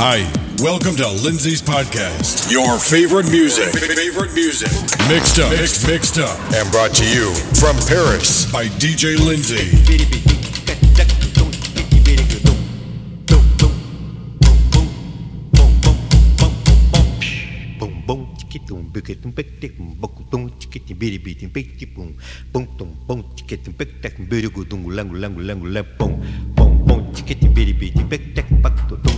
Hi, welcome to Lindsay's podcast. Your favorite music, favorite music, mixed up, mixed, mixed up, and brought to you from Paris by DJ Lindsay. boom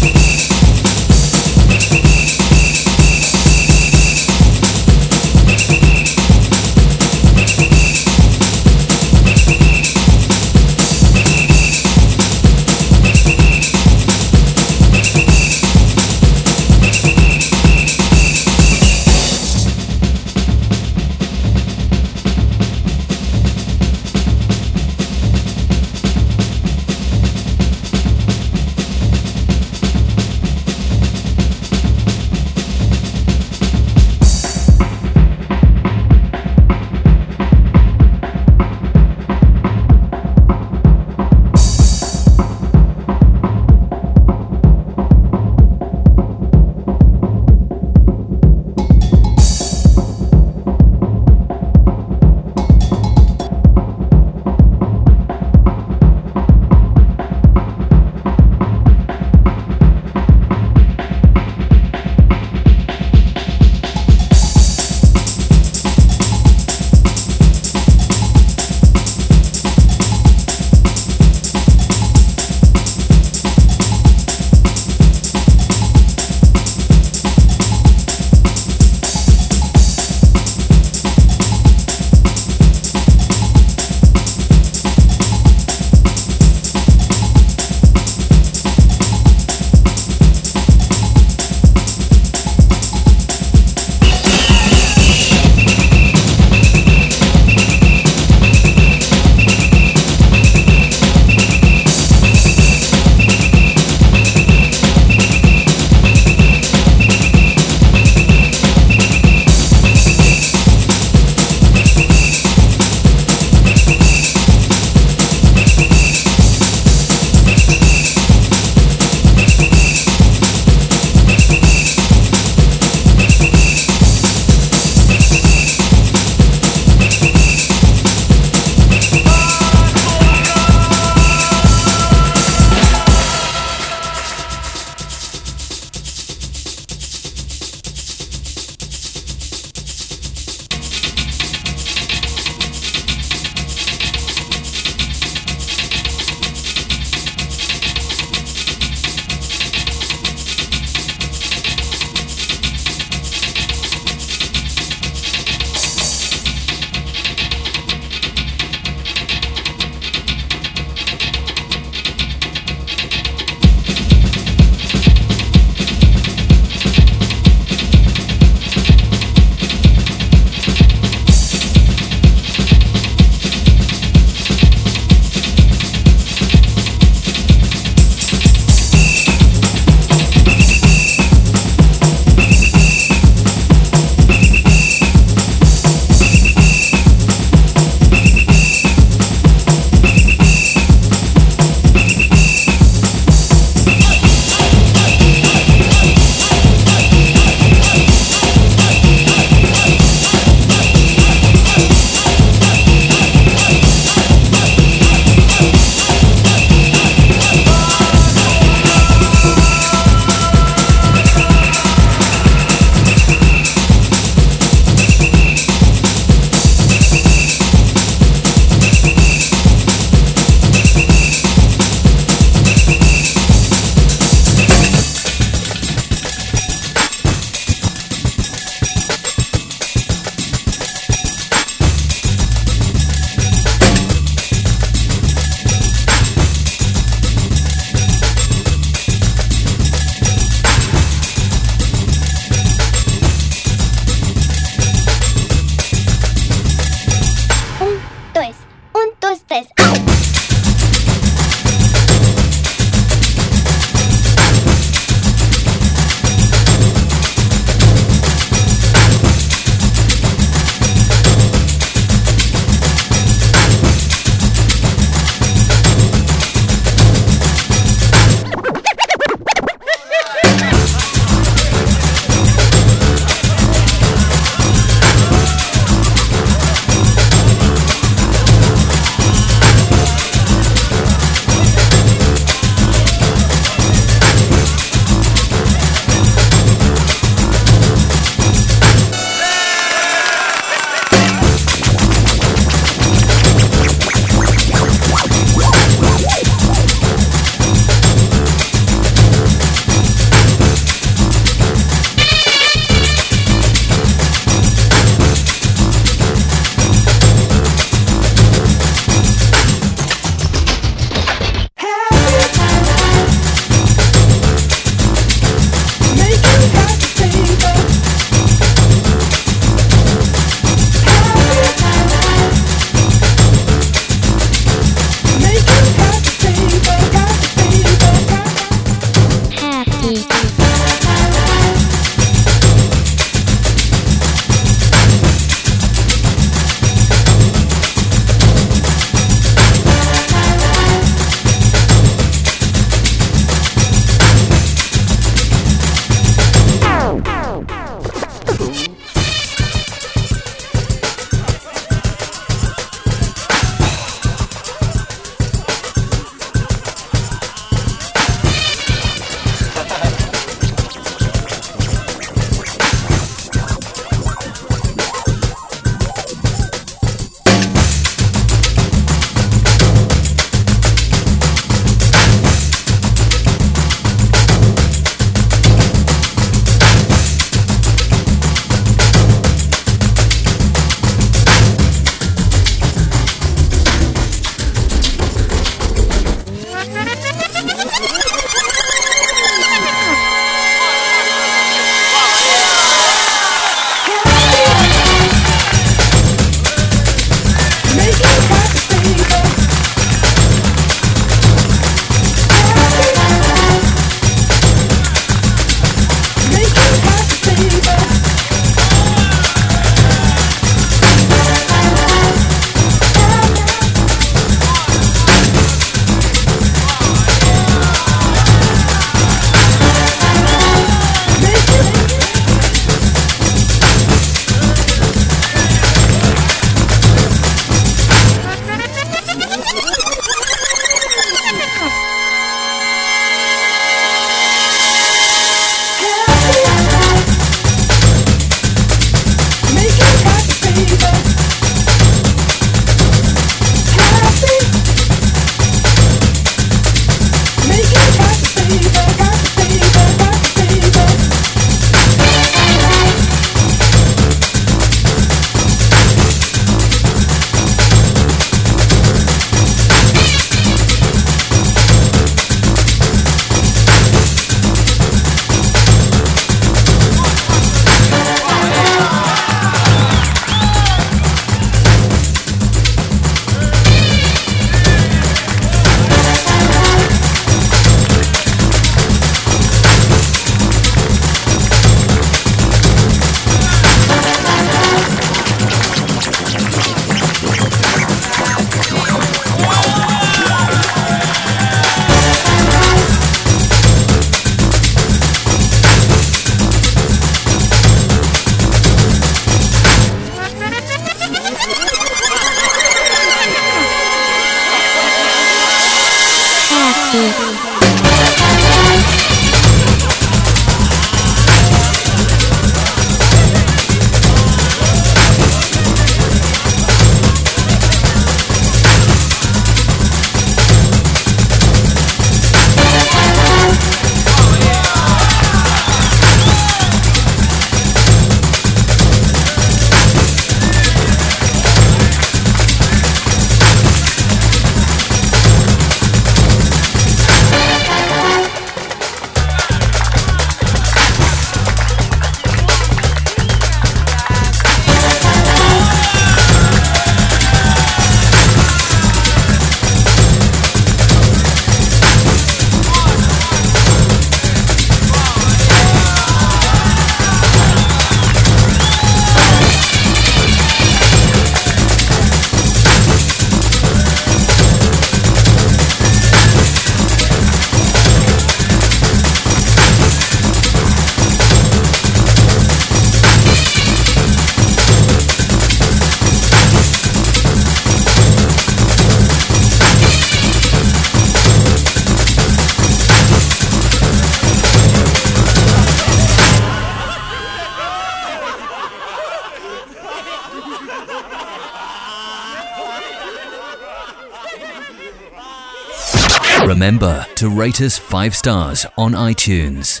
to rate us 5 stars on iTunes.